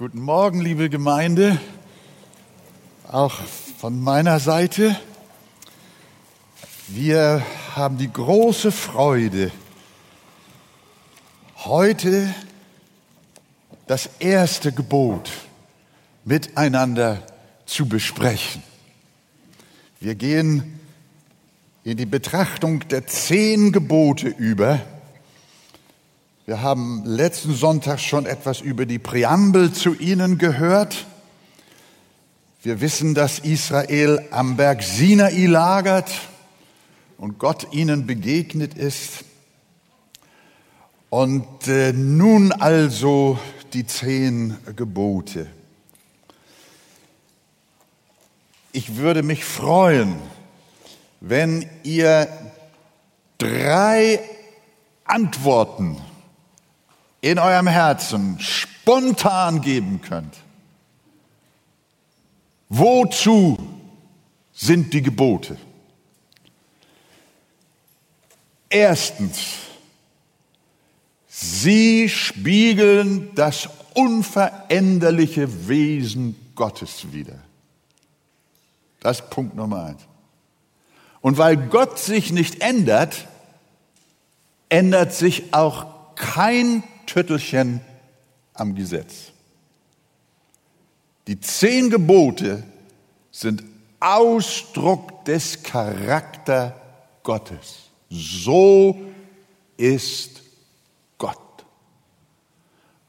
Guten Morgen, liebe Gemeinde, auch von meiner Seite. Wir haben die große Freude, heute das erste Gebot miteinander zu besprechen. Wir gehen in die Betrachtung der zehn Gebote über. Wir haben letzten Sonntag schon etwas über die Präambel zu ihnen gehört. Wir wissen, dass Israel am Berg Sinai lagert und Gott ihnen begegnet ist. Und äh, nun also die zehn Gebote. Ich würde mich freuen, wenn ihr drei Antworten in eurem Herzen spontan geben könnt. Wozu sind die Gebote? Erstens, sie spiegeln das unveränderliche Wesen Gottes wider. Das ist Punkt Nummer eins. Und weil Gott sich nicht ändert, ändert sich auch kein Tüttelchen am Gesetz. Die zehn Gebote sind Ausdruck des Charakter Gottes. So ist Gott.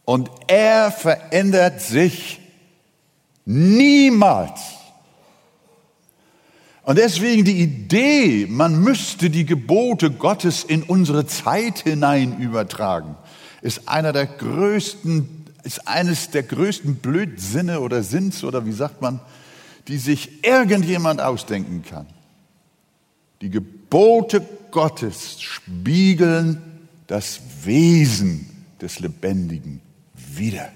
Und er verändert sich niemals. Und deswegen die Idee, man müsste die Gebote Gottes in unsere Zeit hinein übertragen, ist einer der größten, ist eines der größten Blödsinne oder Sinns oder wie sagt man, die sich irgendjemand ausdenken kann. Die Gebote Gottes spiegeln das Wesen des Lebendigen wider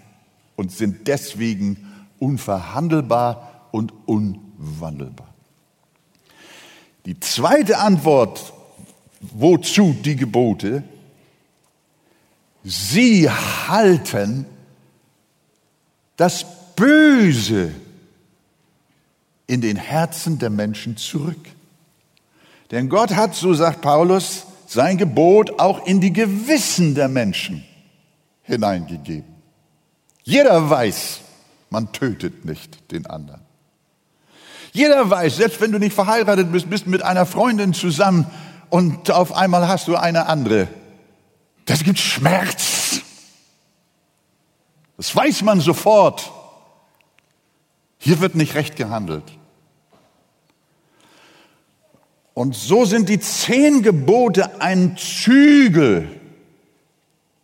und sind deswegen unverhandelbar und unwandelbar. Die zweite Antwort, wozu die Gebote, Sie halten das Böse in den Herzen der Menschen zurück. Denn Gott hat, so sagt Paulus, sein Gebot auch in die Gewissen der Menschen hineingegeben. Jeder weiß, man tötet nicht den anderen. Jeder weiß, selbst wenn du nicht verheiratet bist, bist mit einer Freundin zusammen und auf einmal hast du eine andere das gibt Schmerz. Das weiß man sofort. Hier wird nicht recht gehandelt. Und so sind die zehn Gebote ein Zügel,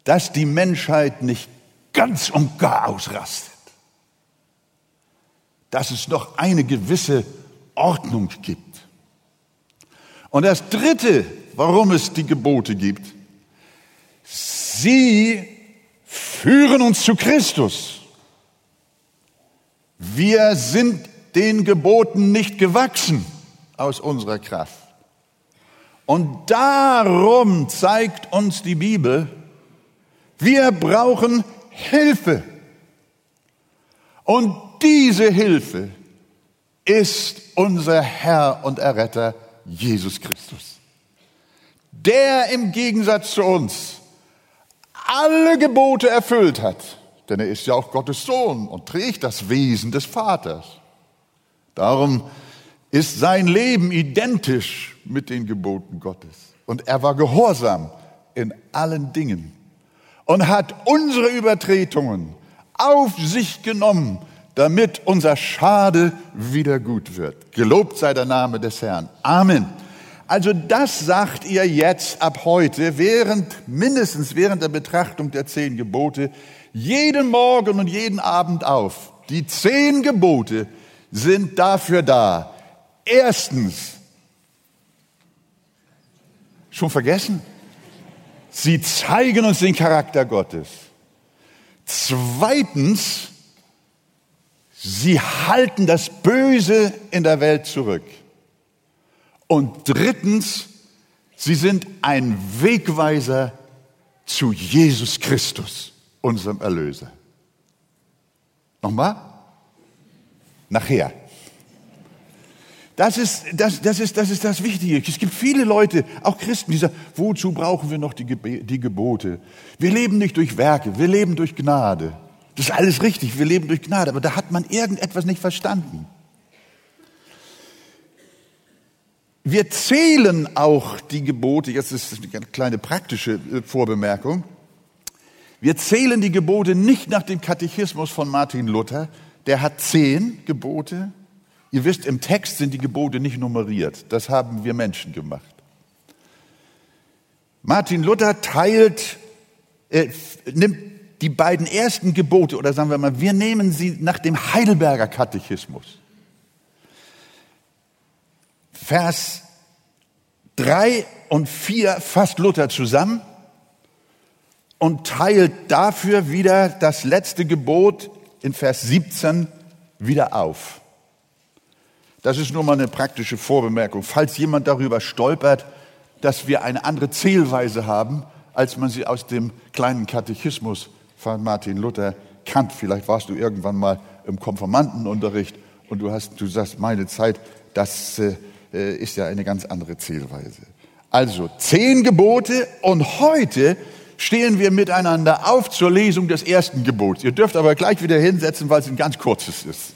dass die Menschheit nicht ganz und gar ausrastet. Dass es noch eine gewisse Ordnung gibt. Und das Dritte, warum es die Gebote gibt, Sie führen uns zu Christus. Wir sind den Geboten nicht gewachsen aus unserer Kraft. Und darum zeigt uns die Bibel, wir brauchen Hilfe. Und diese Hilfe ist unser Herr und Erretter Jesus Christus. Der im Gegensatz zu uns alle Gebote erfüllt hat. Denn er ist ja auch Gottes Sohn und trägt das Wesen des Vaters. Darum ist sein Leben identisch mit den Geboten Gottes. Und er war gehorsam in allen Dingen und hat unsere Übertretungen auf sich genommen, damit unser Schade wieder gut wird. Gelobt sei der Name des Herrn. Amen. Also das sagt ihr jetzt ab heute, während, mindestens während der Betrachtung der zehn Gebote, jeden Morgen und jeden Abend auf. Die zehn Gebote sind dafür da. Erstens, schon vergessen? Sie zeigen uns den Charakter Gottes. Zweitens, sie halten das Böse in der Welt zurück. Und drittens, sie sind ein Wegweiser zu Jesus Christus, unserem Erlöser. Nochmal? Nachher. Das ist, das, das, ist, das ist das Wichtige. Es gibt viele Leute, auch Christen, die sagen, wozu brauchen wir noch die, die Gebote? Wir leben nicht durch Werke, wir leben durch Gnade. Das ist alles richtig, wir leben durch Gnade, aber da hat man irgendetwas nicht verstanden. Wir zählen auch die Gebote, jetzt ist eine kleine praktische äh, Vorbemerkung. Wir zählen die Gebote nicht nach dem Katechismus von Martin Luther. Der hat zehn Gebote. Ihr wisst, im Text sind die Gebote nicht nummeriert. Das haben wir Menschen gemacht. Martin Luther teilt, äh, nimmt die beiden ersten Gebote, oder sagen wir mal, wir nehmen sie nach dem Heidelberger Katechismus. Vers 3 und 4 fasst Luther zusammen und teilt dafür wieder das letzte Gebot in Vers 17 wieder auf. Das ist nur mal eine praktische Vorbemerkung. Falls jemand darüber stolpert, dass wir eine andere Zählweise haben, als man sie aus dem kleinen Katechismus von Martin Luther kannt. Vielleicht warst du irgendwann mal im Konformantenunterricht und du hast, du sagst, meine Zeit, das äh, ist ja eine ganz andere Zählweise. Also zehn Gebote und heute stehen wir miteinander auf zur Lesung des ersten Gebots. Ihr dürft aber gleich wieder hinsetzen, weil es ein ganz kurzes ist.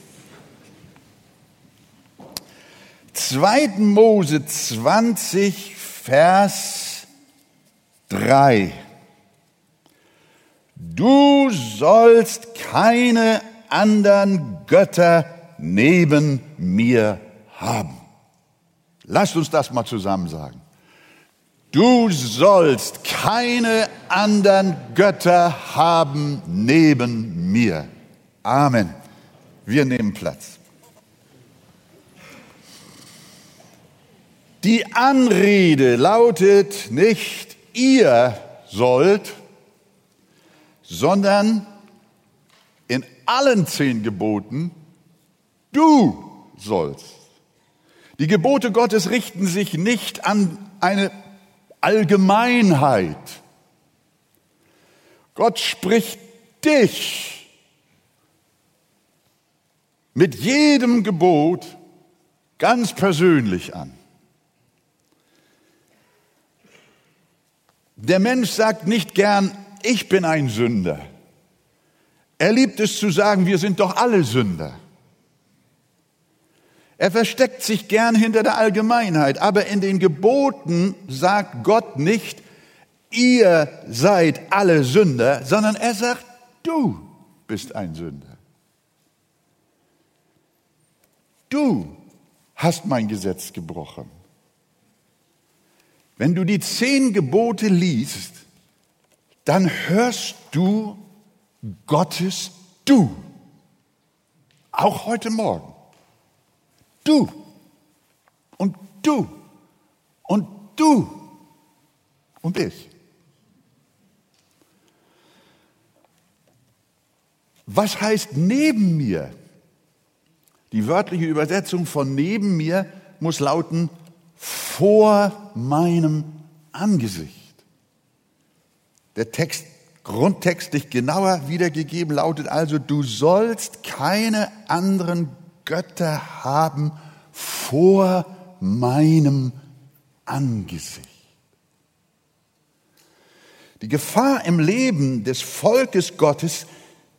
2. Mose 20, Vers 3. Du sollst keine anderen Götter neben mir haben. Lasst uns das mal zusammen sagen. Du sollst keine anderen Götter haben neben mir. Amen. Wir nehmen Platz. Die Anrede lautet nicht, ihr sollt, sondern in allen zehn Geboten, du sollst. Die Gebote Gottes richten sich nicht an eine Allgemeinheit. Gott spricht dich mit jedem Gebot ganz persönlich an. Der Mensch sagt nicht gern, ich bin ein Sünder. Er liebt es zu sagen, wir sind doch alle Sünder. Er versteckt sich gern hinter der Allgemeinheit, aber in den Geboten sagt Gott nicht, ihr seid alle Sünder, sondern er sagt, du bist ein Sünder. Du hast mein Gesetz gebrochen. Wenn du die zehn Gebote liest, dann hörst du Gottes Du. Auch heute Morgen. Du. Und du. Und du. Und ich. Was heißt neben mir? Die wörtliche Übersetzung von neben mir muss lauten vor meinem Angesicht. Der Text grundtextlich genauer wiedergegeben lautet also, du sollst keine anderen Götter haben vor meinem Angesicht. Die Gefahr im Leben des Volkes Gottes,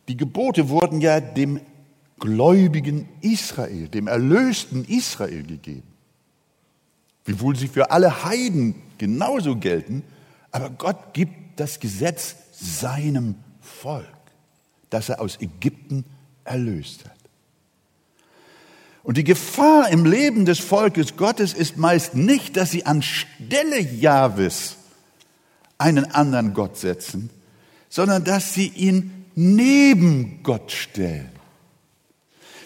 die Gebote wurden ja dem gläubigen Israel, dem erlösten Israel gegeben. Wiewohl sie für alle Heiden genauso gelten, aber Gott gibt das Gesetz seinem Volk, das er aus Ägypten erlöst hat. Und die Gefahr im Leben des Volkes Gottes ist meist nicht, dass sie anstelle Jahwes einen anderen Gott setzen, sondern dass sie ihn neben Gott stellen.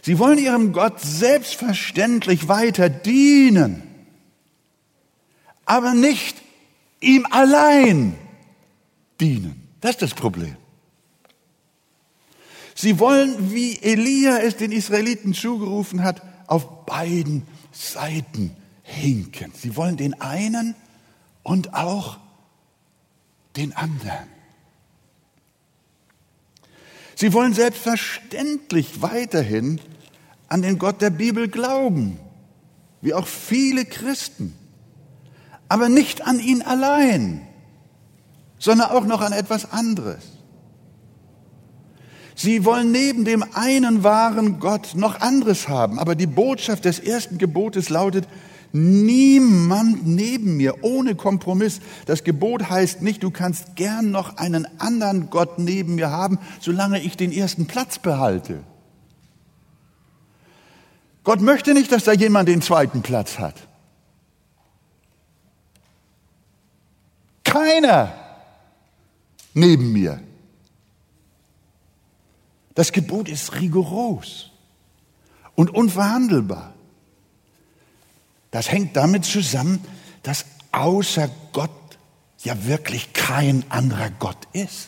Sie wollen ihrem Gott selbstverständlich weiter dienen, aber nicht ihm allein dienen. Das ist das Problem. Sie wollen, wie Elia es den Israeliten zugerufen hat, auf beiden Seiten hinken. Sie wollen den einen und auch den anderen. Sie wollen selbstverständlich weiterhin an den Gott der Bibel glauben, wie auch viele Christen, aber nicht an ihn allein, sondern auch noch an etwas anderes. Sie wollen neben dem einen wahren Gott noch anderes haben, aber die Botschaft des ersten Gebotes lautet, niemand neben mir, ohne Kompromiss. Das Gebot heißt nicht, du kannst gern noch einen anderen Gott neben mir haben, solange ich den ersten Platz behalte. Gott möchte nicht, dass da jemand den zweiten Platz hat. Keiner neben mir. Das Gebot ist rigoros und unverhandelbar. Das hängt damit zusammen, dass außer Gott ja wirklich kein anderer Gott ist.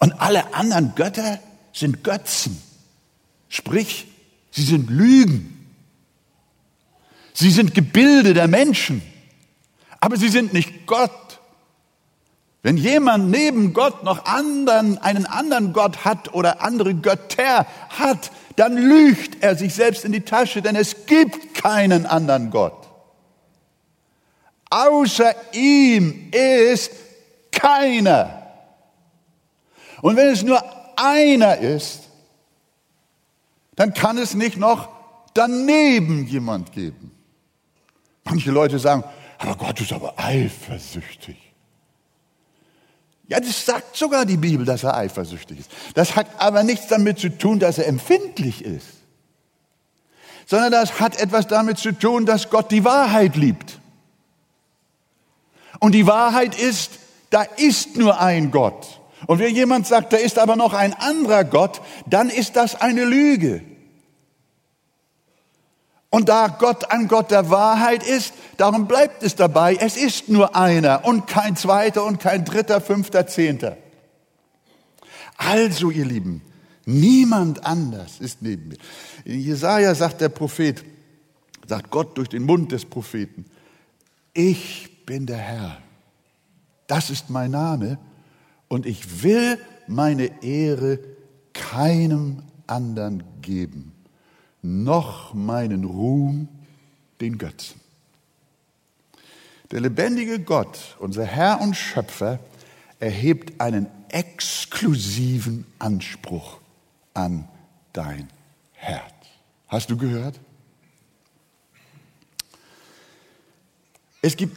Und alle anderen Götter sind Götzen. Sprich, sie sind Lügen. Sie sind Gebilde der Menschen. Aber sie sind nicht Gott. Wenn jemand neben Gott noch anderen, einen anderen Gott hat oder andere Götter hat, dann lügt er sich selbst in die Tasche, denn es gibt keinen anderen Gott. Außer ihm ist keiner. Und wenn es nur einer ist, dann kann es nicht noch daneben jemand geben. Manche Leute sagen, aber Gott ist aber eifersüchtig. Ja, das sagt sogar die Bibel, dass er eifersüchtig ist. Das hat aber nichts damit zu tun, dass er empfindlich ist, sondern das hat etwas damit zu tun, dass Gott die Wahrheit liebt. Und die Wahrheit ist, da ist nur ein Gott. Und wenn jemand sagt, da ist aber noch ein anderer Gott, dann ist das eine Lüge. Und da Gott ein Gott der Wahrheit ist, darum bleibt es dabei, es ist nur einer und kein zweiter und kein dritter, fünfter, zehnter. Also, ihr Lieben, niemand anders ist neben mir. In Jesaja sagt der Prophet, sagt Gott durch den Mund des Propheten, ich bin der Herr. Das ist mein Name und ich will meine Ehre keinem anderen geben noch meinen Ruhm den Götzen. Der lebendige Gott, unser Herr und Schöpfer, erhebt einen exklusiven Anspruch an dein Herz. Hast du gehört? Es gibt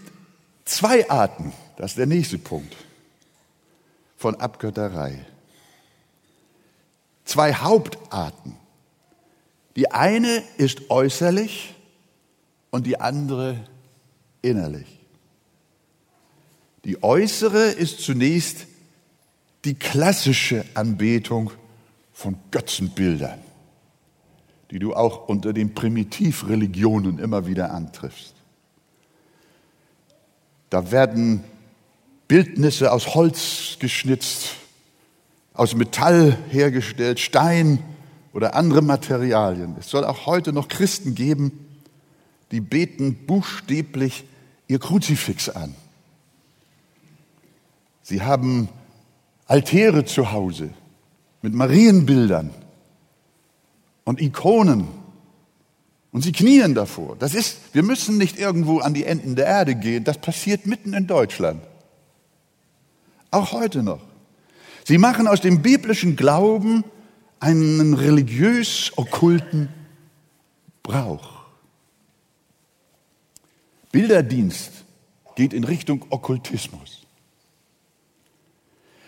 zwei Arten, das ist der nächste Punkt, von Abgötterei. Zwei Hauptarten die eine ist äußerlich und die andere innerlich. Die äußere ist zunächst die klassische Anbetung von Götzenbildern, die du auch unter den Primitivreligionen immer wieder antriffst. Da werden Bildnisse aus Holz geschnitzt, aus Metall hergestellt, Stein, oder andere Materialien. Es soll auch heute noch Christen geben, die beten buchstäblich ihr Kruzifix an. Sie haben Altäre zu Hause mit Marienbildern und Ikonen und sie knien davor. Das ist, wir müssen nicht irgendwo an die Enden der Erde gehen. Das passiert mitten in Deutschland. Auch heute noch. Sie machen aus dem biblischen Glauben einen religiös-okkulten Brauch. Bilderdienst geht in Richtung Okkultismus.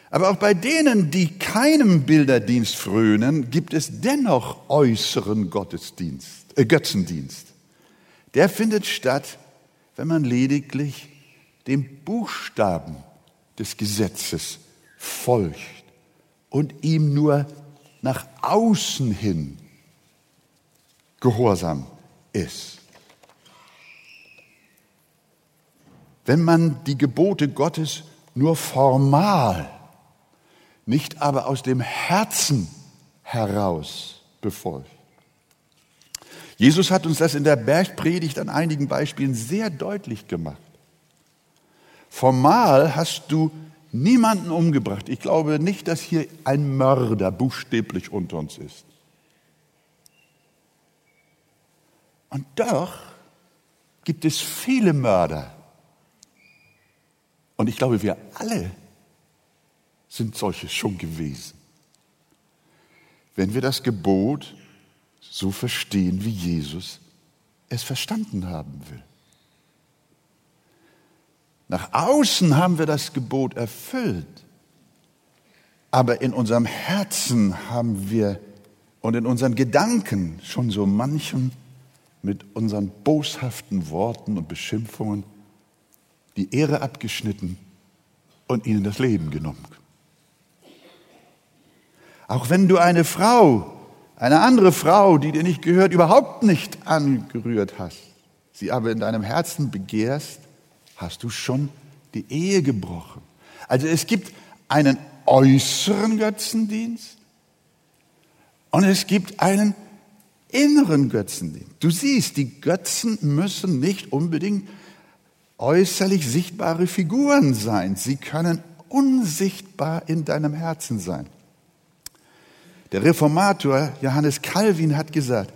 Aber auch bei denen, die keinem Bilderdienst frönen, gibt es dennoch äußeren Gottesdienst, äh, Götzendienst. Der findet statt, wenn man lediglich dem Buchstaben des Gesetzes folgt und ihm nur nach außen hin gehorsam ist. Wenn man die Gebote Gottes nur formal, nicht aber aus dem Herzen heraus befolgt. Jesus hat uns das in der Bergpredigt an einigen Beispielen sehr deutlich gemacht. Formal hast du niemanden umgebracht. Ich glaube nicht, dass hier ein Mörder buchstäblich unter uns ist. Und doch gibt es viele Mörder. Und ich glaube, wir alle sind solche schon gewesen. Wenn wir das Gebot so verstehen, wie Jesus es verstanden haben will. Nach außen haben wir das Gebot erfüllt, aber in unserem Herzen haben wir und in unseren Gedanken schon so manchen mit unseren boshaften Worten und Beschimpfungen die Ehre abgeschnitten und ihnen das Leben genommen. Auch wenn du eine Frau, eine andere Frau, die dir nicht gehört, überhaupt nicht angerührt hast, sie aber in deinem Herzen begehrst, hast du schon die Ehe gebrochen. Also es gibt einen äußeren Götzendienst und es gibt einen inneren Götzendienst. Du siehst, die Götzen müssen nicht unbedingt äußerlich sichtbare Figuren sein. Sie können unsichtbar in deinem Herzen sein. Der Reformator Johannes Calvin hat gesagt,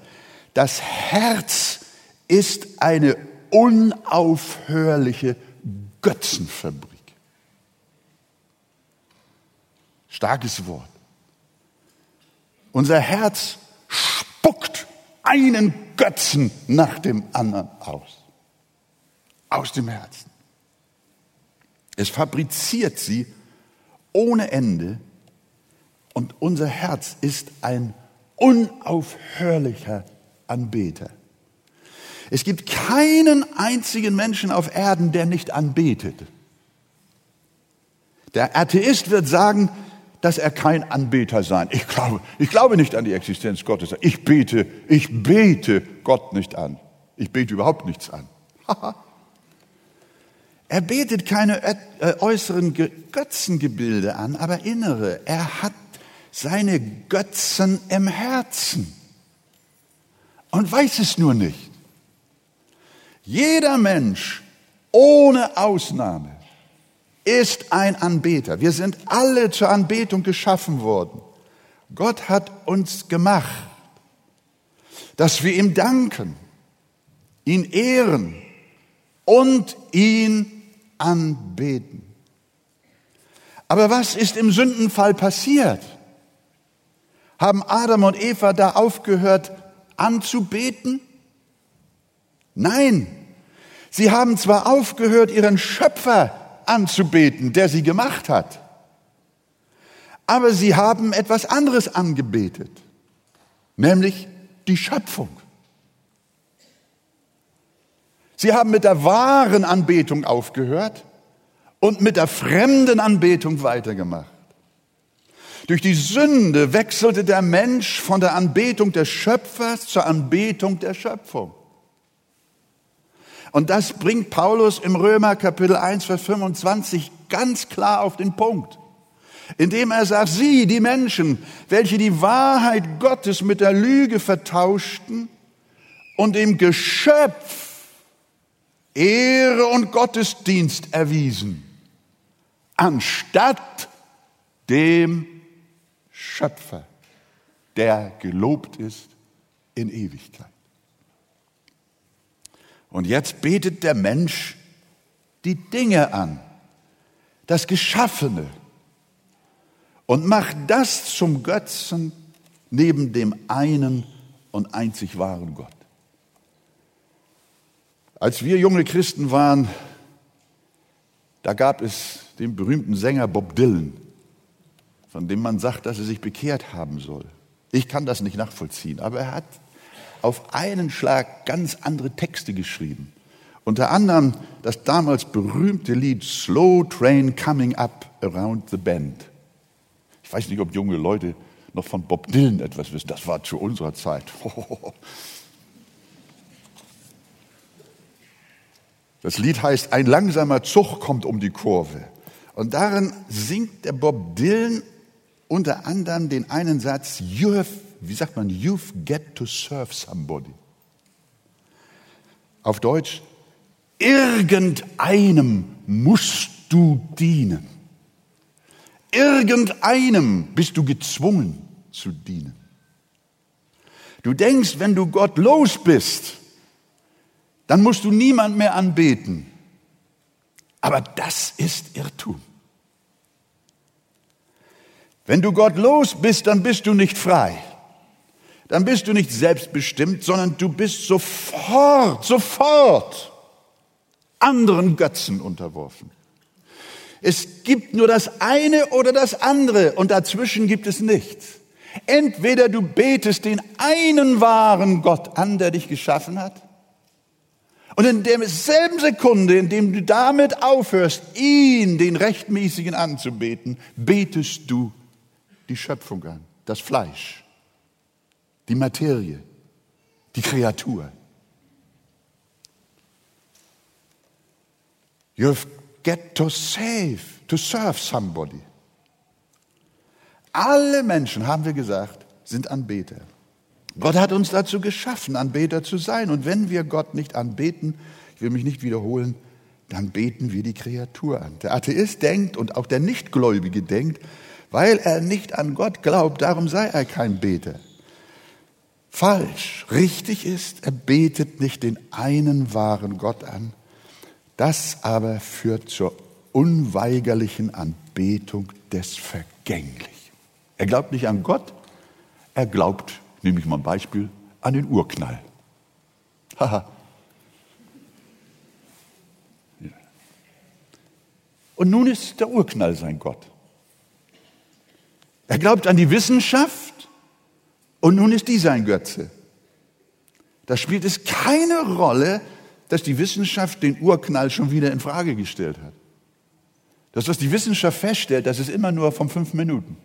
das Herz ist eine unaufhörliche Götzenfabrik. Starkes Wort. Unser Herz spuckt einen Götzen nach dem anderen aus. Aus dem Herzen. Es fabriziert sie ohne Ende und unser Herz ist ein unaufhörlicher Anbeter. Es gibt keinen einzigen Menschen auf Erden, der nicht anbetet. Der Atheist wird sagen, dass er kein Anbeter sein. Ich glaube, ich glaube nicht an die Existenz Gottes. Ich bete, ich bete Gott nicht an. Ich bete überhaupt nichts an. er betet keine äh, äußeren Götzengebilde an, aber innere. Er hat seine Götzen im Herzen und weiß es nur nicht. Jeder Mensch ohne Ausnahme ist ein Anbeter. Wir sind alle zur Anbetung geschaffen worden. Gott hat uns gemacht, dass wir ihm danken, ihn ehren und ihn anbeten. Aber was ist im Sündenfall passiert? Haben Adam und Eva da aufgehört anzubeten? Nein, sie haben zwar aufgehört, ihren Schöpfer anzubeten, der sie gemacht hat, aber sie haben etwas anderes angebetet, nämlich die Schöpfung. Sie haben mit der wahren Anbetung aufgehört und mit der fremden Anbetung weitergemacht. Durch die Sünde wechselte der Mensch von der Anbetung des Schöpfers zur Anbetung der Schöpfung. Und das bringt Paulus im Römer Kapitel 1, Vers 25 ganz klar auf den Punkt. Indem er sagt, sie, die Menschen, welche die Wahrheit Gottes mit der Lüge vertauschten und dem Geschöpf Ehre und Gottesdienst erwiesen, anstatt dem Schöpfer, der gelobt ist in Ewigkeit. Und jetzt betet der Mensch die Dinge an, das Geschaffene, und macht das zum Götzen neben dem einen und einzig wahren Gott. Als wir junge Christen waren, da gab es den berühmten Sänger Bob Dylan, von dem man sagt, dass er sich bekehrt haben soll. Ich kann das nicht nachvollziehen, aber er hat auf einen Schlag ganz andere Texte geschrieben. Unter anderem das damals berühmte Lied Slow Train Coming Up Around the Bend. Ich weiß nicht, ob junge Leute noch von Bob Dylan etwas wissen. Das war zu unserer Zeit. Das Lied heißt Ein langsamer Zug kommt um die Kurve. Und darin singt der Bob Dylan unter anderem den einen Satz, You have wie sagt man, you've get to serve somebody. Auf Deutsch, irgendeinem musst du dienen. irgendeinem bist du gezwungen zu dienen. Du denkst, wenn du Gott los bist, dann musst du niemand mehr anbeten. Aber das ist Irrtum. Wenn du Gott los bist, dann bist du nicht frei. Dann bist du nicht selbstbestimmt, sondern du bist sofort, sofort anderen Götzen unterworfen. Es gibt nur das eine oder das andere und dazwischen gibt es nichts. Entweder du betest den einen wahren Gott an, der dich geschaffen hat, und in derselben Sekunde, in dem du damit aufhörst, ihn, den Rechtmäßigen anzubeten, betest du die Schöpfung an, das Fleisch, die Materie, die Kreatur. You get to save, to serve somebody. Alle Menschen, haben wir gesagt, sind Anbeter. Gott hat uns dazu geschaffen, Anbeter zu sein. Und wenn wir Gott nicht anbeten, ich will mich nicht wiederholen, dann beten wir die Kreatur an. Der Atheist denkt und auch der Nichtgläubige denkt, weil er nicht an Gott glaubt, darum sei er kein Beter. Falsch. Richtig ist, er betet nicht den einen wahren Gott an. Das aber führt zur unweigerlichen Anbetung des Vergänglichen. Er glaubt nicht an Gott, er glaubt, nehme ich mal ein Beispiel, an den Urknall. Haha. Und nun ist der Urknall sein Gott. Er glaubt an die Wissenschaft und nun ist die sein Götze. Da spielt es keine Rolle, dass die Wissenschaft den Urknall schon wieder in Frage gestellt hat. Das, was die Wissenschaft feststellt, das ist immer nur von fünf Minuten.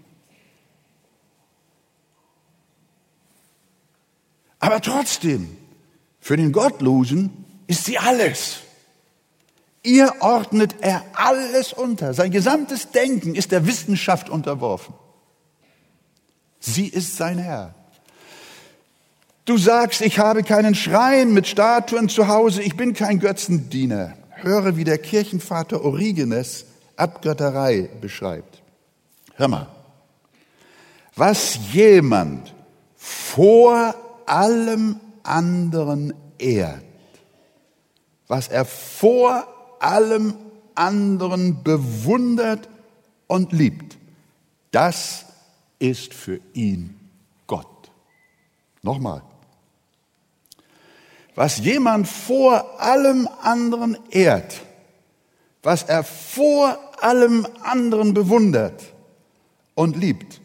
Aber trotzdem, für den Gottlosen ist sie alles. Ihr ordnet er alles unter. Sein gesamtes Denken ist der Wissenschaft unterworfen. Sie ist sein Herr. Du sagst, ich habe keinen Schrein mit Statuen zu Hause, ich bin kein Götzendiener. Höre, wie der Kirchenvater Origenes Abgötterei beschreibt. Hör mal, was jemand vor allem anderen ehrt, was er vor allem anderen bewundert und liebt, das ist für ihn Gott. Nochmal. Was jemand vor allem anderen ehrt, was er vor allem anderen bewundert und liebt,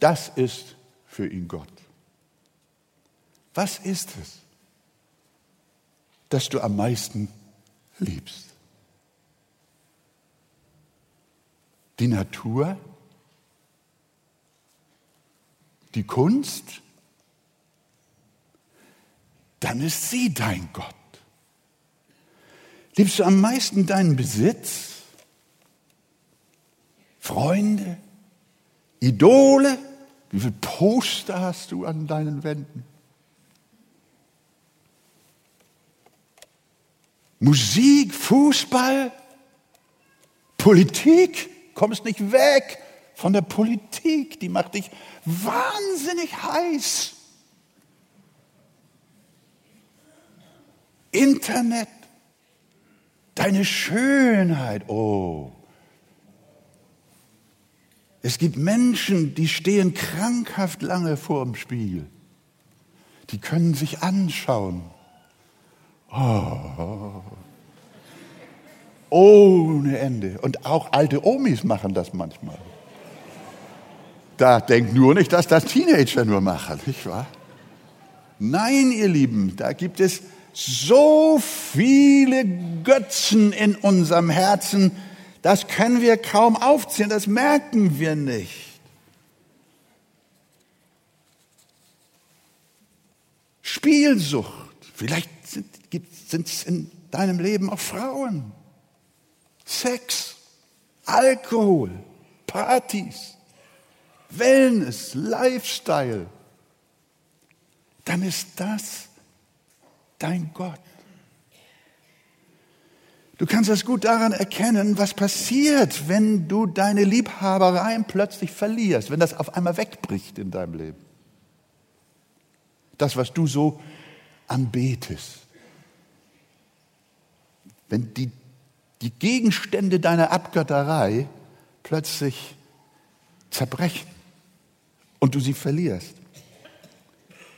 das ist für ihn Gott. Was ist es, das du am meisten liebst? Die Natur? Die Kunst? Dann ist sie dein Gott. Liebst du am meisten deinen Besitz? Freunde? Idole? Wie viele Poster hast du an deinen Wänden? Musik, Fußball, Politik, kommst nicht weg von der Politik, die macht dich wahnsinnig heiß. Internet, deine Schönheit, oh. Es gibt Menschen, die stehen krankhaft lange vor dem Spiegel. Die können sich anschauen Oh. Ohne Ende. Und auch alte Omis machen das manchmal. Da denkt nur nicht, dass das Teenager nur machen, nicht wahr? Nein, ihr Lieben, da gibt es so viele Götzen in unserem Herzen, das können wir kaum aufzählen, das merken wir nicht. Spielsucht, vielleicht sind es in deinem Leben auch Frauen. Sex, Alkohol, Partys, Wellness, Lifestyle. Dann ist das dein Gott. Du kannst das gut daran erkennen, was passiert, wenn du deine Liebhabereien plötzlich verlierst, wenn das auf einmal wegbricht in deinem Leben. Das, was du so anbetest. Wenn die, die Gegenstände deiner Abgötterei plötzlich zerbrechen und du sie verlierst.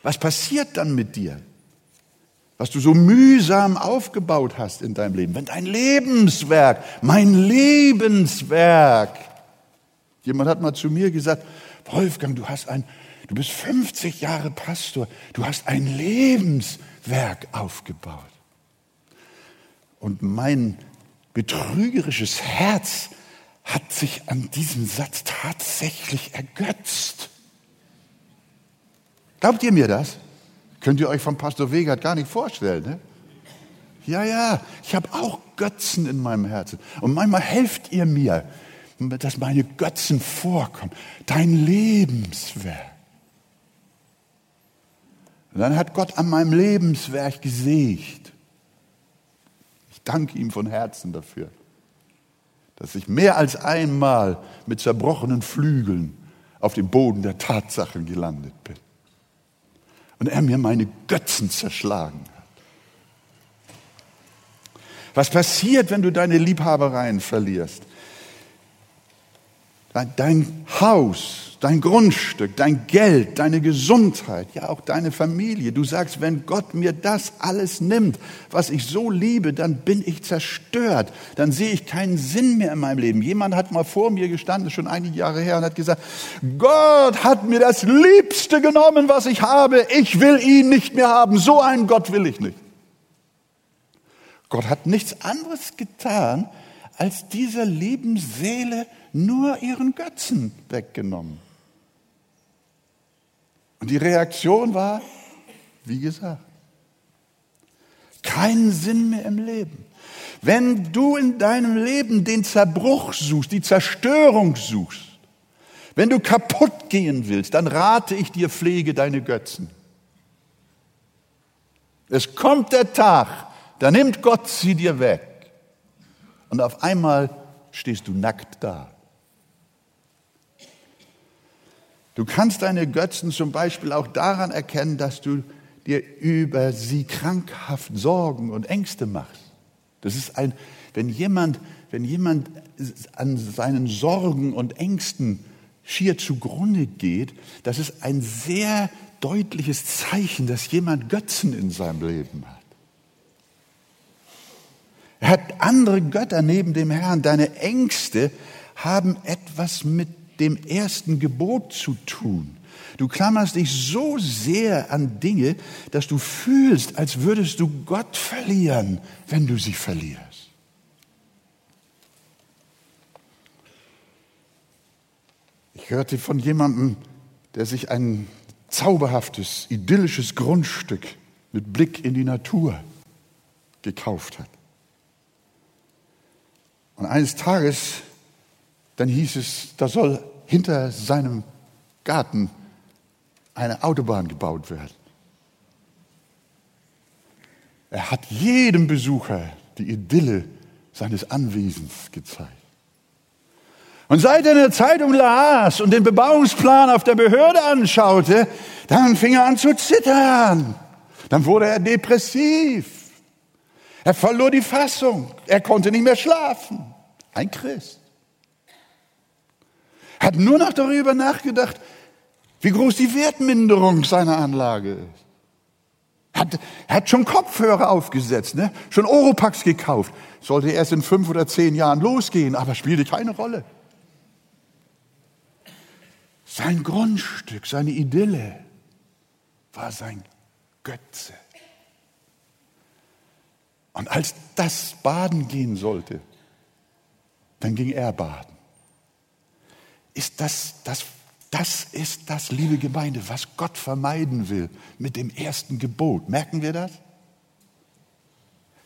Was passiert dann mit dir? Was du so mühsam aufgebaut hast in deinem Leben, wenn dein Lebenswerk, mein Lebenswerk, jemand hat mal zu mir gesagt, Wolfgang, du hast ein, du bist 50 Jahre Pastor, du hast ein Lebenswerk aufgebaut. Und mein betrügerisches Herz hat sich an diesem Satz tatsächlich ergötzt. Glaubt ihr mir das? Könnt ihr euch von Pastor Wegert gar nicht vorstellen. Ne? Ja, ja, ich habe auch Götzen in meinem Herzen. Und manchmal helft ihr mir, dass meine Götzen vorkommen. Dein Lebenswerk. Und dann hat Gott an meinem Lebenswerk gesägt. Ich danke ihm von Herzen dafür, dass ich mehr als einmal mit zerbrochenen Flügeln auf dem Boden der Tatsachen gelandet bin und er mir meine Götzen zerschlagen hat. Was passiert, wenn du deine Liebhabereien verlierst? Dein Haus, dein Grundstück, dein Geld, deine Gesundheit, ja auch deine Familie. Du sagst, wenn Gott mir das alles nimmt, was ich so liebe, dann bin ich zerstört. Dann sehe ich keinen Sinn mehr in meinem Leben. Jemand hat mal vor mir gestanden, schon einige Jahre her, und hat gesagt, Gott hat mir das Liebste genommen, was ich habe. Ich will ihn nicht mehr haben. So einen Gott will ich nicht. Gott hat nichts anderes getan, als dieser lieben Seele nur ihren Götzen weggenommen. Und die Reaktion war, wie gesagt, keinen Sinn mehr im Leben. Wenn du in deinem Leben den Zerbruch suchst, die Zerstörung suchst, wenn du kaputt gehen willst, dann rate ich dir, pflege deine Götzen. Es kommt der Tag, da nimmt Gott sie dir weg. Und auf einmal stehst du nackt da. Du kannst deine Götzen zum Beispiel auch daran erkennen, dass du dir über sie krankhaft Sorgen und Ängste machst. Das ist ein, wenn jemand, wenn jemand an seinen Sorgen und Ängsten schier zugrunde geht, das ist ein sehr deutliches Zeichen, dass jemand Götzen in seinem Leben hat. Er hat andere Götter neben dem Herrn. Deine Ängste haben etwas mit dem ersten Gebot zu tun. Du klammerst dich so sehr an Dinge, dass du fühlst, als würdest du Gott verlieren, wenn du sie verlierst. Ich hörte von jemandem, der sich ein zauberhaftes, idyllisches Grundstück mit Blick in die Natur gekauft hat. Und eines Tages, dann hieß es, da soll hinter seinem Garten eine Autobahn gebaut wird. Er hat jedem Besucher die Idylle seines Anwesens gezeigt. Und seit er in der Zeitung las und den Bebauungsplan auf der Behörde anschaute, dann fing er an zu zittern. Dann wurde er depressiv. Er verlor die Fassung. Er konnte nicht mehr schlafen. Ein Christ hat nur noch darüber nachgedacht, wie groß die Wertminderung seiner Anlage ist. Hat, hat schon Kopfhörer aufgesetzt, ne? schon Oropax gekauft. Sollte erst in fünf oder zehn Jahren losgehen, aber spielte keine Rolle. Sein Grundstück, seine Idylle war sein Götze. Und als das baden gehen sollte, dann ging er baden ist das, das, das ist das, liebe Gemeinde, was Gott vermeiden will mit dem ersten Gebot. Merken wir das?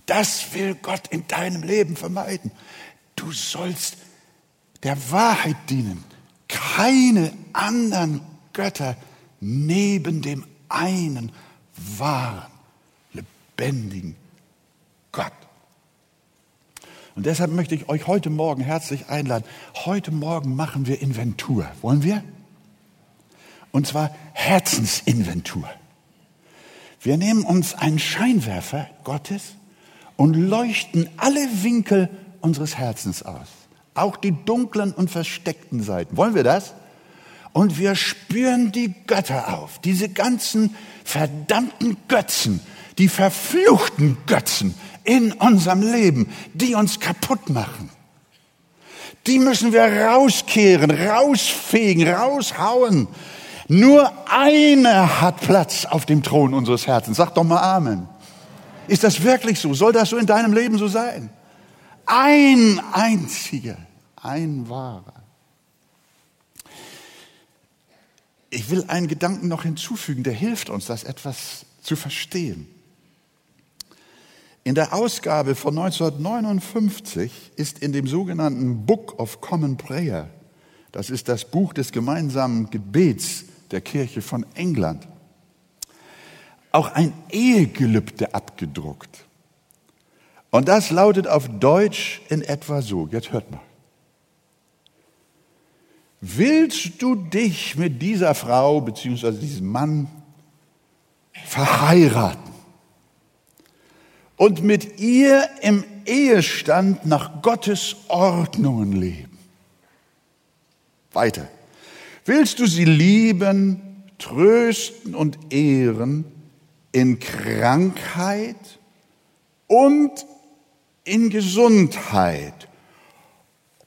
Das will Gott in deinem Leben vermeiden. Du sollst der Wahrheit dienen. Keine anderen Götter neben dem einen wahren, lebendigen. Und deshalb möchte ich euch heute Morgen herzlich einladen. Heute Morgen machen wir Inventur. Wollen wir? Und zwar Herzensinventur. Wir nehmen uns einen Scheinwerfer Gottes und leuchten alle Winkel unseres Herzens aus. Auch die dunklen und versteckten Seiten. Wollen wir das? Und wir spüren die Götter auf. Diese ganzen verdammten Götzen, die verfluchten Götzen in unserem Leben, die uns kaputt machen. Die müssen wir rauskehren, rausfegen, raushauen. Nur einer hat Platz auf dem Thron unseres Herzens. Sag doch mal Amen. Ist das wirklich so? Soll das so in deinem Leben so sein? Ein einziger, ein wahrer. Ich will einen Gedanken noch hinzufügen, der hilft uns, das etwas zu verstehen. In der Ausgabe von 1959 ist in dem sogenannten Book of Common Prayer, das ist das Buch des gemeinsamen Gebets der Kirche von England, auch ein Ehegelübde abgedruckt. Und das lautet auf Deutsch in etwa so, jetzt hört mal. Willst du dich mit dieser Frau bzw. diesem Mann verheiraten? Und mit ihr im Ehestand nach Gottes Ordnungen leben. Weiter. Willst du sie lieben, trösten und ehren in Krankheit und in Gesundheit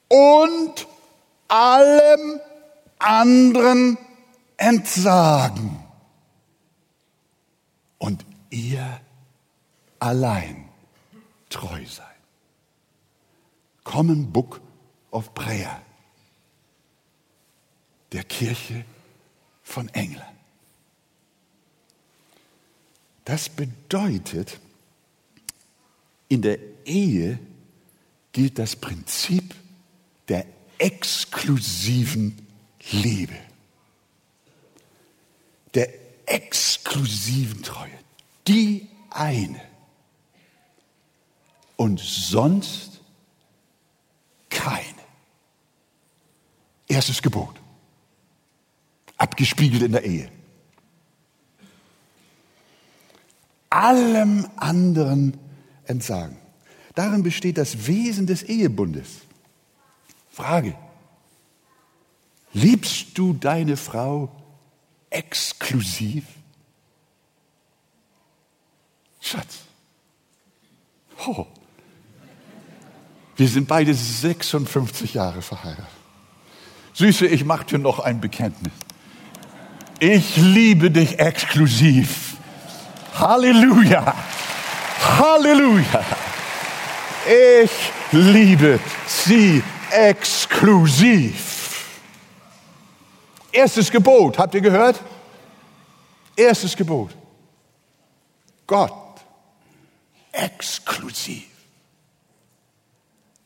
und allem anderen entsagen und ihr allein treu sein. Common Book of Prayer der Kirche von England. Das bedeutet, in der Ehe gilt das Prinzip der exklusiven Liebe, der exklusiven Treue. Die eine und sonst keine. Erstes Gebot. Abgespiegelt in der Ehe. Allem anderen entsagen. Darin besteht das Wesen des Ehebundes. Frage. Liebst du deine Frau exklusiv? Schatz. Oh, wir sind beide 56 Jahre verheiratet. Süße, ich mache dir noch ein Bekenntnis. Ich liebe dich exklusiv. Halleluja. Halleluja. Ich liebe sie exklusiv. Erstes Gebot, habt ihr gehört? Erstes Gebot. Gott exklusiv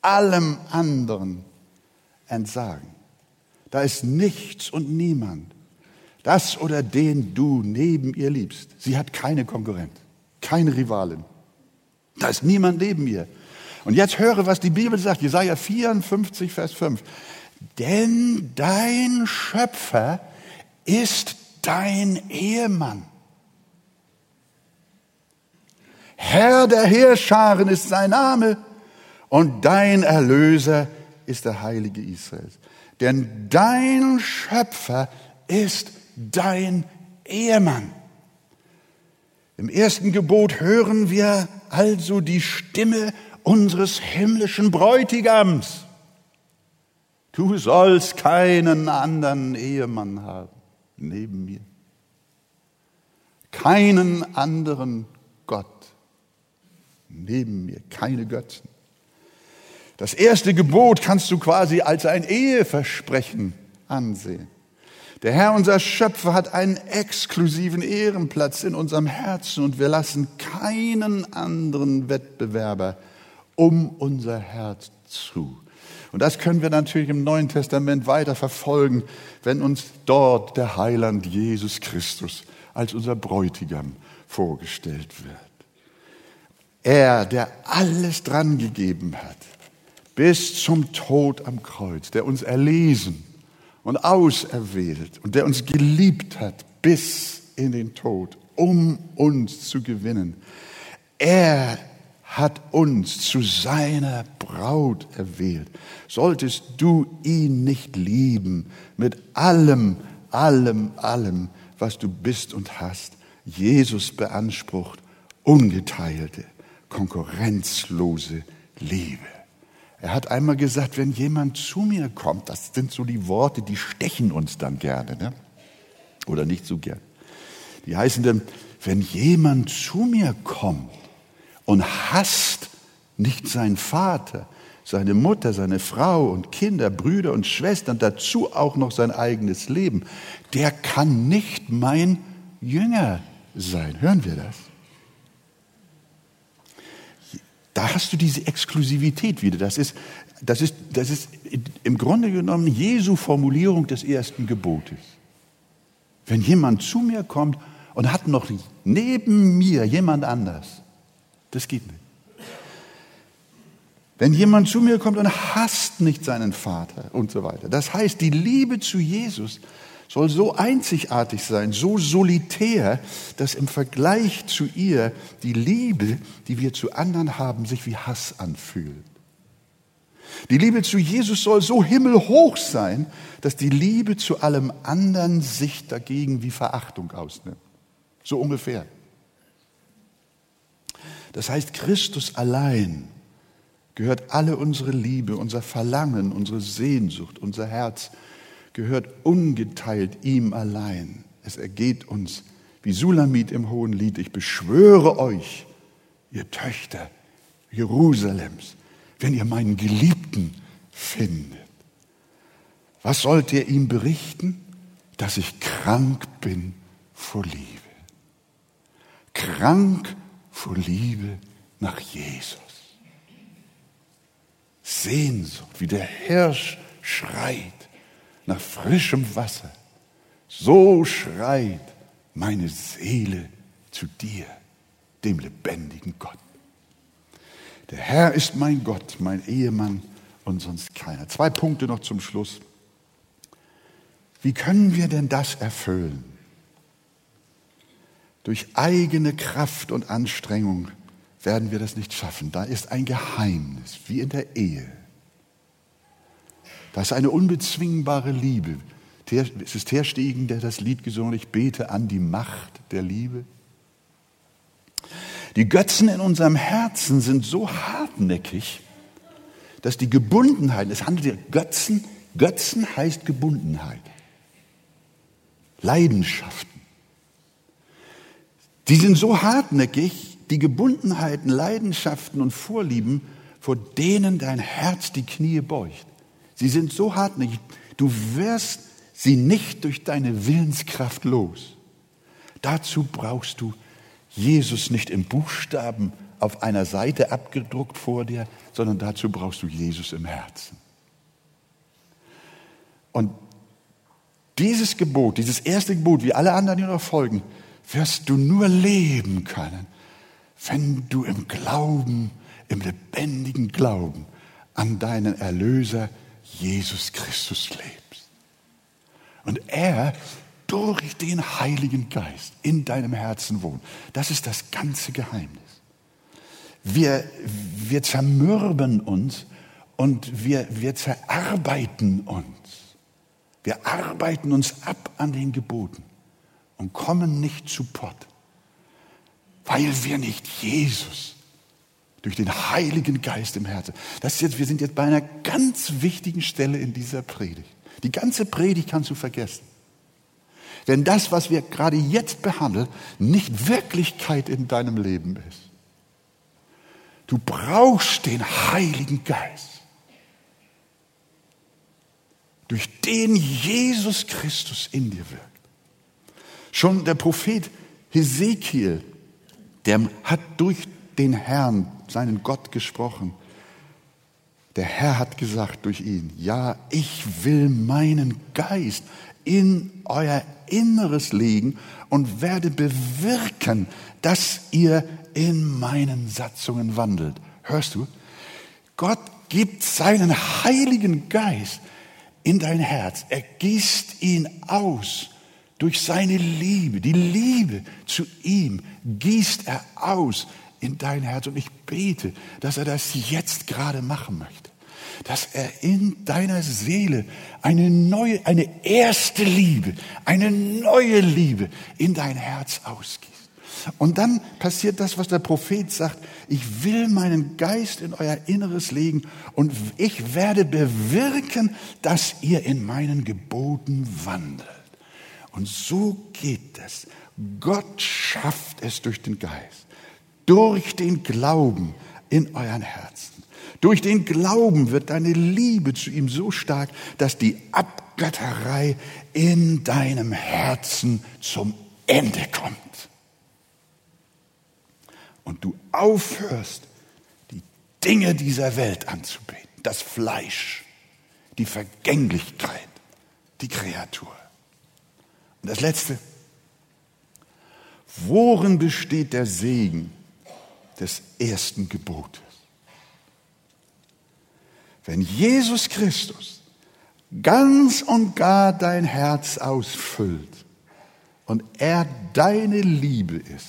allem anderen entsagen. Da ist nichts und niemand, das oder den du neben ihr liebst. Sie hat keine Konkurrent, keine Rivalin. Da ist niemand neben ihr. Und jetzt höre, was die Bibel sagt, Jesaja 54, Vers 5. Denn dein Schöpfer ist dein Ehemann. Herr der Heerscharen ist sein Name und dein Erlöser ist der Heilige Israels. Denn dein Schöpfer ist dein Ehemann. Im ersten Gebot hören wir also die Stimme unseres himmlischen Bräutigams. Du sollst keinen anderen Ehemann haben neben mir. Keinen anderen Gott neben mir, keine Götzen. Das erste Gebot kannst du quasi als ein Eheversprechen ansehen. Der Herr, unser Schöpfer, hat einen exklusiven Ehrenplatz in unserem Herzen und wir lassen keinen anderen Wettbewerber um unser Herz zu. Und das können wir natürlich im Neuen Testament weiter verfolgen, wenn uns dort der Heiland Jesus Christus als unser Bräutigam vorgestellt wird. Er, der alles dran gegeben hat, bis zum Tod am Kreuz, der uns erlesen und auserwählt und der uns geliebt hat bis in den Tod, um uns zu gewinnen. Er hat uns zu seiner Braut erwählt. Solltest du ihn nicht lieben mit allem, allem, allem, was du bist und hast, Jesus beansprucht ungeteilte, konkurrenzlose Liebe. Er hat einmal gesagt, wenn jemand zu mir kommt, das sind so die Worte, die stechen uns dann gerne, ne? oder nicht so gern. Die heißen dann, wenn jemand zu mir kommt und hasst nicht seinen Vater, seine Mutter, seine Frau und Kinder, Brüder und Schwestern, dazu auch noch sein eigenes Leben, der kann nicht mein Jünger sein. Hören wir das? Da hast du diese Exklusivität wieder. Das ist, das ist, das ist im Grunde genommen Jesu Formulierung des ersten Gebotes. Wenn jemand zu mir kommt und hat noch neben mir jemand anders, das geht nicht. Wenn jemand zu mir kommt und hasst nicht seinen Vater und so weiter. Das heißt, die Liebe zu Jesus soll so einzigartig sein, so solitär, dass im Vergleich zu ihr die Liebe, die wir zu anderen haben, sich wie Hass anfühlt. Die Liebe zu Jesus soll so himmelhoch sein, dass die Liebe zu allem anderen sich dagegen wie Verachtung ausnimmt. So ungefähr. Das heißt, Christus allein gehört alle unsere Liebe, unser Verlangen, unsere Sehnsucht, unser Herz gehört ungeteilt ihm allein. Es ergeht uns wie Sulamit im Hohen Lied, ich beschwöre euch, ihr Töchter Jerusalems, wenn ihr meinen Geliebten findet. Was sollt ihr ihm berichten? Dass ich krank bin vor Liebe. Krank vor Liebe nach Jesus. Sehnsucht, wie der Hirsch schreit nach frischem Wasser. So schreit meine Seele zu dir, dem lebendigen Gott. Der Herr ist mein Gott, mein Ehemann und sonst keiner. Zwei Punkte noch zum Schluss. Wie können wir denn das erfüllen? Durch eigene Kraft und Anstrengung werden wir das nicht schaffen. Da ist ein Geheimnis, wie in der Ehe. Das ist eine unbezwingbare Liebe. Es ist Terstegen, der das Lied gesungen hat, ich bete an die Macht der Liebe. Die Götzen in unserem Herzen sind so hartnäckig, dass die Gebundenheit, es handelt sich Götzen, Götzen heißt Gebundenheit. Leidenschaften. Die sind so hartnäckig, die Gebundenheiten, Leidenschaften und Vorlieben, vor denen dein Herz die Knie beugt. Sie sind so hartnäckig, du wirst sie nicht durch deine Willenskraft los. Dazu brauchst du Jesus nicht im Buchstaben auf einer Seite abgedruckt vor dir, sondern dazu brauchst du Jesus im Herzen. Und dieses Gebot, dieses erste Gebot, wie alle anderen, die noch folgen, wirst du nur leben können, wenn du im Glauben, im lebendigen Glauben an deinen Erlöser Jesus Christus lebst. Und er durch den Heiligen Geist in deinem Herzen wohnt. Das ist das ganze Geheimnis. Wir, wir zermürben uns und wir, wir zerarbeiten uns. Wir arbeiten uns ab an den Geboten und kommen nicht zu Pott, weil wir nicht Jesus durch den Heiligen Geist im Herzen. Das ist jetzt, wir sind jetzt bei einer ganz wichtigen Stelle in dieser Predigt. Die ganze Predigt kannst du vergessen. Wenn das, was wir gerade jetzt behandeln, nicht Wirklichkeit in deinem Leben ist. Du brauchst den Heiligen Geist, durch den Jesus Christus in dir wirkt. Schon der Prophet Hesekiel, der hat durch den Herrn, seinen Gott gesprochen. Der Herr hat gesagt durch ihn, ja, ich will meinen Geist in euer Inneres legen und werde bewirken, dass ihr in meinen Satzungen wandelt. Hörst du? Gott gibt seinen Heiligen Geist in dein Herz. Er gießt ihn aus durch seine Liebe. Die Liebe zu ihm gießt er aus in dein Herz. Und ich bete, dass er das jetzt gerade machen möchte. Dass er in deiner Seele eine neue, eine erste Liebe, eine neue Liebe in dein Herz ausgießt. Und dann passiert das, was der Prophet sagt. Ich will meinen Geist in euer Inneres legen und ich werde bewirken, dass ihr in meinen Geboten wandelt. Und so geht es. Gott schafft es durch den Geist, durch den Glauben in euren Herzen. Durch den Glauben wird deine Liebe zu ihm so stark, dass die Abgötterei in deinem Herzen zum Ende kommt. Und du aufhörst, die Dinge dieser Welt anzubeten, das Fleisch, die Vergänglichkeit, die Kreatur. Und das Letzte, worin besteht der Segen des ersten Gebotes? Wenn Jesus Christus ganz und gar dein Herz ausfüllt und er deine Liebe ist,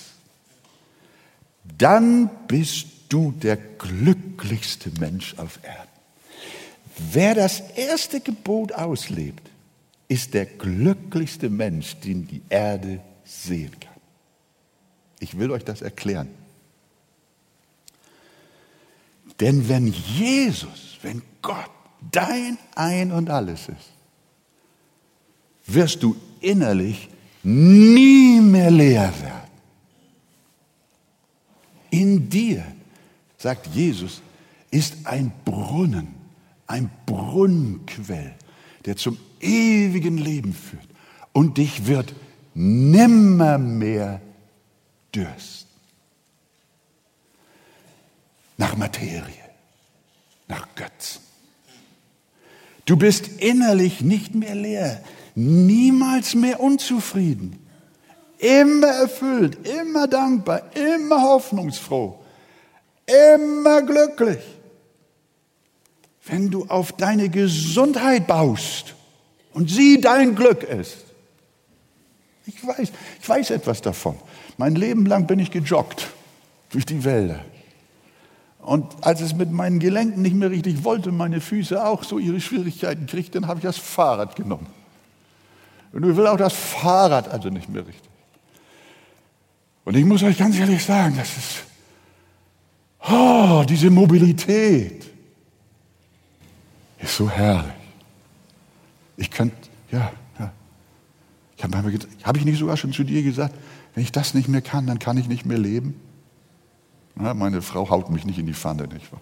dann bist du der glücklichste Mensch auf Erden. Wer das erste Gebot auslebt, ist der glücklichste Mensch, den die Erde sehen kann. Ich will euch das erklären. Denn wenn Jesus, wenn Gott dein Ein und alles ist, wirst du innerlich nie mehr leer werden. In dir, sagt Jesus, ist ein Brunnen, ein Brunnenquell, der zum ewigen Leben führt. Und dich wird nimmermehr dürsten. Nach Materie, nach Götzen. Du bist innerlich nicht mehr leer, niemals mehr unzufrieden, immer erfüllt, immer dankbar, immer hoffnungsfroh, immer glücklich. Wenn du auf deine Gesundheit baust, und sie dein Glück ist. Ich weiß, ich weiß etwas davon. Mein Leben lang bin ich gejoggt durch die Wälder. Und als es mit meinen Gelenken nicht mehr richtig wollte, meine Füße auch so ihre Schwierigkeiten kriegten, habe ich das Fahrrad genommen. Und ich will auch das Fahrrad also nicht mehr richtig. Und ich muss euch ganz ehrlich sagen, das ist, oh, diese Mobilität ist so herrlich. Ich könnte, ja, ja. Ich habe hab ich nicht sogar schon zu dir gesagt, wenn ich das nicht mehr kann, dann kann ich nicht mehr leben? Na, meine Frau haut mich nicht in die Pfanne, nicht wahr?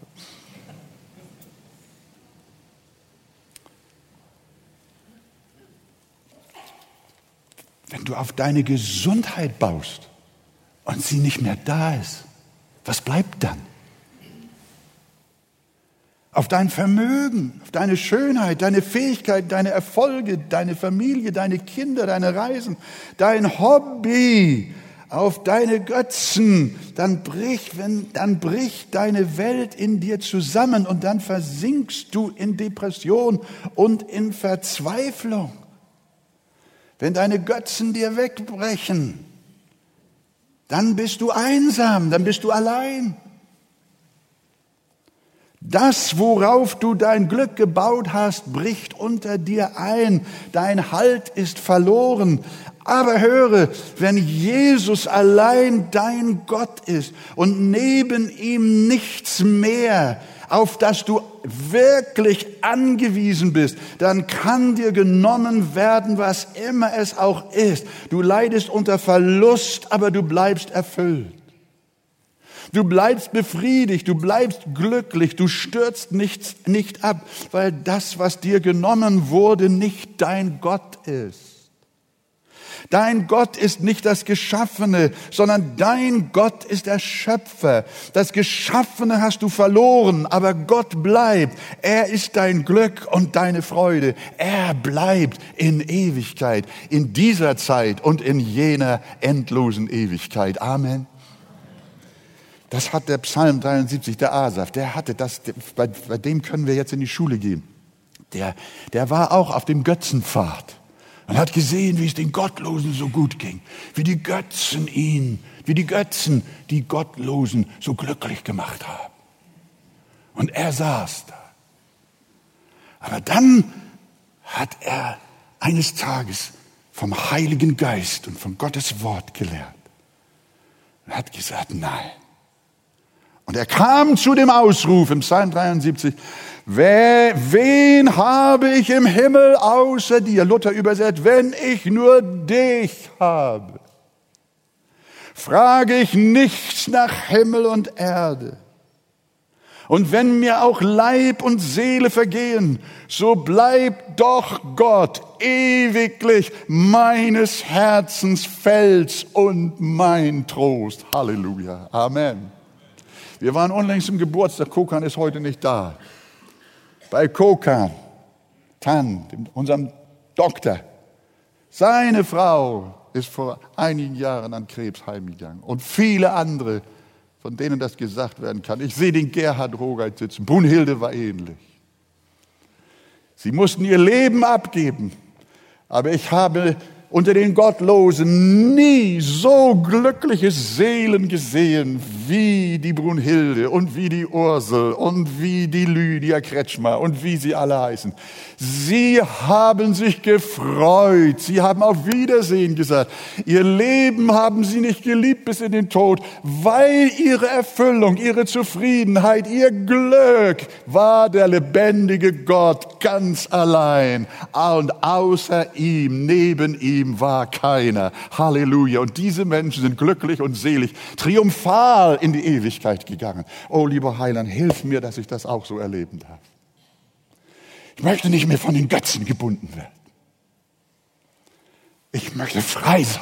Wenn du auf deine Gesundheit baust und sie nicht mehr da ist, was bleibt dann? auf dein Vermögen, auf deine Schönheit, deine Fähigkeit, deine Erfolge, deine Familie, deine Kinder, deine Reisen, dein Hobby, auf deine Götzen, dann bricht, wenn, dann bricht deine Welt in dir zusammen und dann versinkst du in Depression und in Verzweiflung. Wenn deine Götzen dir wegbrechen, dann bist du einsam, dann bist du allein. Das, worauf du dein Glück gebaut hast, bricht unter dir ein. Dein Halt ist verloren. Aber höre, wenn Jesus allein dein Gott ist und neben ihm nichts mehr, auf das du wirklich angewiesen bist, dann kann dir genommen werden, was immer es auch ist. Du leidest unter Verlust, aber du bleibst erfüllt. Du bleibst befriedigt, du bleibst glücklich, du stürzt nichts, nicht ab, weil das, was dir genommen wurde, nicht dein Gott ist. Dein Gott ist nicht das Geschaffene, sondern dein Gott ist der Schöpfer. Das Geschaffene hast du verloren, aber Gott bleibt. Er ist dein Glück und deine Freude. Er bleibt in Ewigkeit, in dieser Zeit und in jener endlosen Ewigkeit. Amen. Das hat der Psalm 73, der Asaf, der hatte das, bei, bei dem können wir jetzt in die Schule gehen. Der, der war auch auf dem Götzenpfad und hat gesehen, wie es den Gottlosen so gut ging, wie die Götzen ihn, wie die Götzen die Gottlosen so glücklich gemacht haben. Und er saß da. Aber dann hat er eines Tages vom Heiligen Geist und von Gottes Wort gelernt und hat gesagt, nein, und er kam zu dem Ausruf im Psalm 73, wen habe ich im Himmel außer dir? Luther übersetzt, wenn ich nur dich habe, frage ich nichts nach Himmel und Erde. Und wenn mir auch Leib und Seele vergehen, so bleibt doch Gott ewiglich meines Herzens Fels und mein Trost. Halleluja. Amen. Wir waren unlängst im Geburtstag. Kokan ist heute nicht da. Bei Kokan, Tan, unserem Doktor, seine Frau ist vor einigen Jahren an Krebs heimgegangen. Und viele andere, von denen das gesagt werden kann. Ich sehe den Gerhard Rogeit sitzen. Brunhilde war ähnlich. Sie mussten ihr Leben abgeben. Aber ich habe unter den Gottlosen nie so glückliche Seelen gesehen wie die Brunhilde und wie die Ursel und wie die Lydia Kretschmer und wie sie alle heißen. Sie haben sich gefreut. Sie haben auf Wiedersehen gesagt. Ihr Leben haben sie nicht geliebt bis in den Tod, weil ihre Erfüllung, ihre Zufriedenheit, ihr Glück war der lebendige Gott ganz allein. Und außer ihm, neben ihm war keiner. Halleluja. Und diese Menschen sind glücklich und selig, triumphal in die Ewigkeit gegangen. Oh, lieber Heiland, hilf mir, dass ich das auch so erleben darf. Ich möchte nicht mehr von den Götzen gebunden werden. Ich möchte frei sein.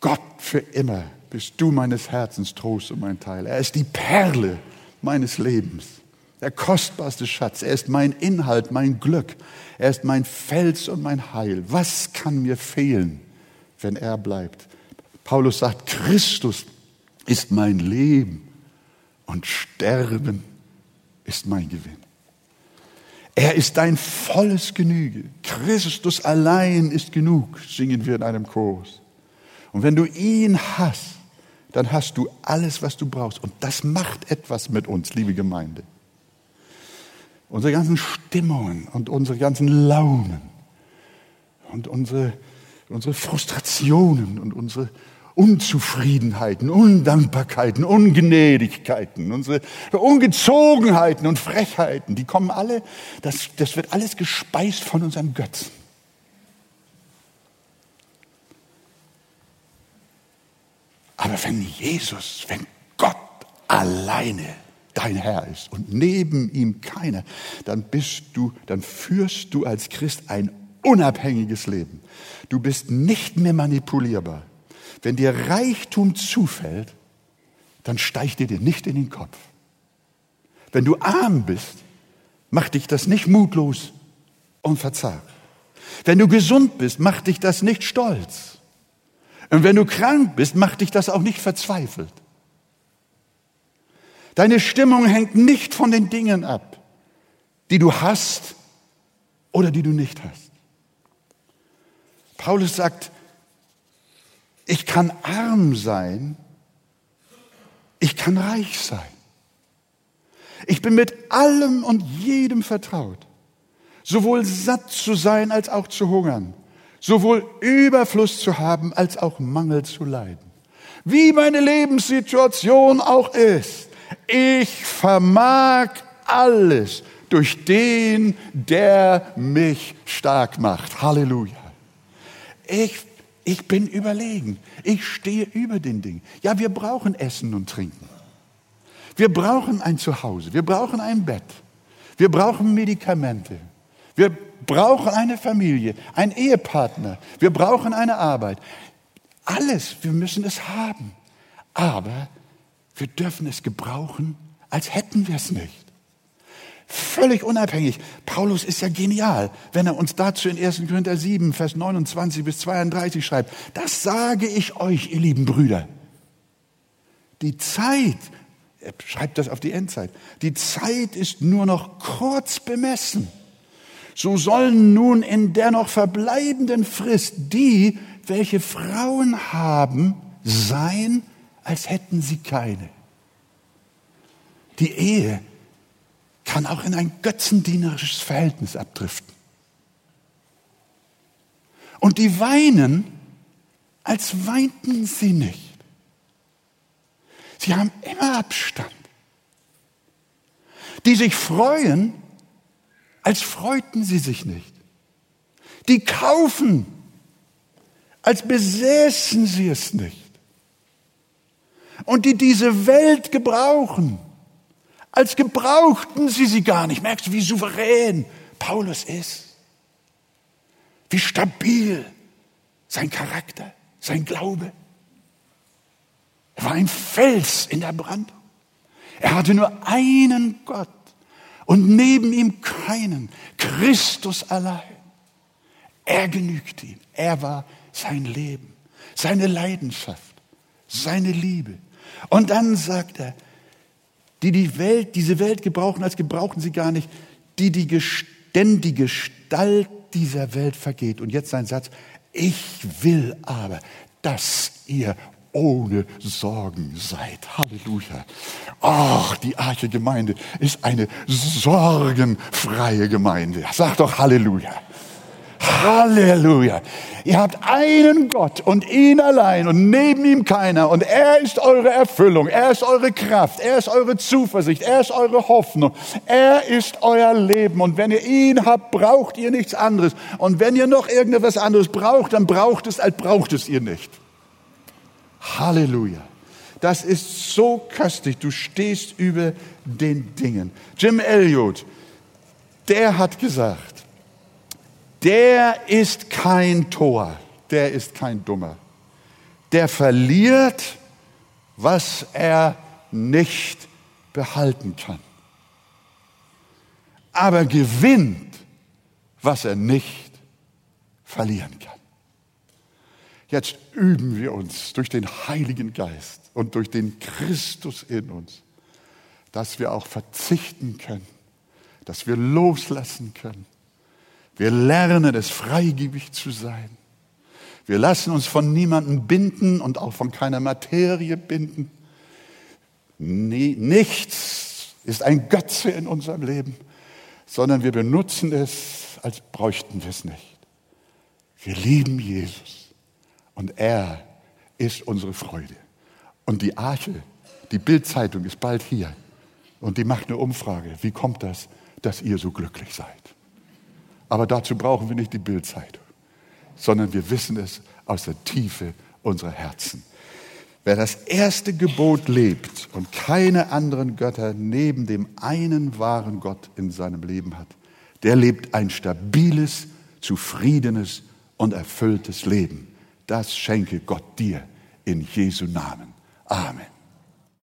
Gott für immer bist du meines Herzens Trost und mein Teil. Er ist die Perle meines Lebens, der kostbarste Schatz. Er ist mein Inhalt, mein Glück. Er ist mein Fels und mein Heil. Was kann mir fehlen, wenn er bleibt? Paulus sagt, Christus ist mein Leben und Sterben ist mein Gewinn. Er ist dein volles Genüge. Christus allein ist genug, singen wir in einem Chorus. Und wenn du ihn hast, dann hast du alles, was du brauchst. Und das macht etwas mit uns, liebe Gemeinde. Unsere ganzen Stimmungen und unsere ganzen Launen und unsere, unsere Frustrationen und unsere Unzufriedenheiten, Undankbarkeiten, Ungnädigkeiten, unsere Ungezogenheiten und Frechheiten, die kommen alle, das, das wird alles gespeist von unserem Götzen. Aber wenn Jesus, wenn Gott alleine dein Herr ist und neben ihm keiner, dann bist du, dann führst du als Christ ein unabhängiges Leben. Du bist nicht mehr manipulierbar. Wenn dir Reichtum zufällt, dann steigt dir dir nicht in den Kopf. Wenn du arm bist, macht dich das nicht mutlos und verzagt. Wenn du gesund bist, macht dich das nicht stolz. Und wenn du krank bist, macht dich das auch nicht verzweifelt. Deine Stimmung hängt nicht von den Dingen ab, die du hast oder die du nicht hast. Paulus sagt, ich kann arm sein, ich kann reich sein. Ich bin mit allem und jedem vertraut, sowohl satt zu sein als auch zu hungern, sowohl Überfluss zu haben als auch Mangel zu leiden. Wie meine Lebenssituation auch ist, ich vermag alles durch den, der mich stark macht. Halleluja. Ich ich bin überlegen. Ich stehe über den Dingen. Ja, wir brauchen Essen und Trinken. Wir brauchen ein Zuhause. Wir brauchen ein Bett. Wir brauchen Medikamente. Wir brauchen eine Familie, einen Ehepartner. Wir brauchen eine Arbeit. Alles, wir müssen es haben. Aber wir dürfen es gebrauchen, als hätten wir es nicht. Völlig unabhängig. Paulus ist ja genial, wenn er uns dazu in 1. Korinther 7, Vers 29 bis 32 schreibt. Das sage ich euch, ihr lieben Brüder. Die Zeit, er schreibt das auf die Endzeit, die Zeit ist nur noch kurz bemessen. So sollen nun in der noch verbleibenden Frist die, welche Frauen haben, sein, als hätten sie keine. Die Ehe kann auch in ein götzendienerisches Verhältnis abdriften. Und die weinen, als weinten sie nicht. Sie haben immer Abstand. Die sich freuen, als freuten sie sich nicht. Die kaufen, als besäßen sie es nicht. Und die diese Welt gebrauchen, als gebrauchten sie sie gar nicht. Merkst du, wie souverän Paulus ist? Wie stabil sein Charakter, sein Glaube. Er war ein Fels in der Brandung. Er hatte nur einen Gott und neben ihm keinen. Christus allein. Er genügte ihm. Er war sein Leben, seine Leidenschaft, seine Liebe. Und dann sagt er, die die Welt, diese Welt gebrauchen, als gebrauchen sie gar nicht, die die ständige Gestalt dieser Welt vergeht. Und jetzt sein Satz, ich will aber, dass ihr ohne Sorgen seid. Halleluja. Ach, die Arche Gemeinde ist eine sorgenfreie Gemeinde. Sag doch Halleluja. Halleluja. Ihr habt einen Gott und ihn allein und neben ihm keiner. Und er ist eure Erfüllung, er ist eure Kraft, er ist eure Zuversicht, er ist eure Hoffnung, er ist euer Leben. Und wenn ihr ihn habt, braucht ihr nichts anderes. Und wenn ihr noch irgendetwas anderes braucht, dann braucht es, als braucht es ihr nicht. Halleluja. Das ist so köstlich. Du stehst über den Dingen. Jim Elliot, der hat gesagt, der ist kein Tor, der ist kein Dummer. Der verliert, was er nicht behalten kann. Aber gewinnt, was er nicht verlieren kann. Jetzt üben wir uns durch den Heiligen Geist und durch den Christus in uns, dass wir auch verzichten können, dass wir loslassen können, wir lernen es, freigebig zu sein. Wir lassen uns von niemandem binden und auch von keiner Materie binden. nichts ist ein Götze in unserem Leben, sondern wir benutzen es, als bräuchten wir es nicht. Wir lieben Jesus und er ist unsere Freude. Und die Arche, die Bildzeitung ist bald hier und die macht eine Umfrage. Wie kommt das, dass ihr so glücklich seid? Aber dazu brauchen wir nicht die Bildzeitung, sondern wir wissen es aus der Tiefe unserer Herzen. Wer das erste Gebot lebt und keine anderen Götter neben dem einen wahren Gott in seinem Leben hat, der lebt ein stabiles, zufriedenes und erfülltes Leben. Das schenke Gott dir in Jesu Namen. Amen.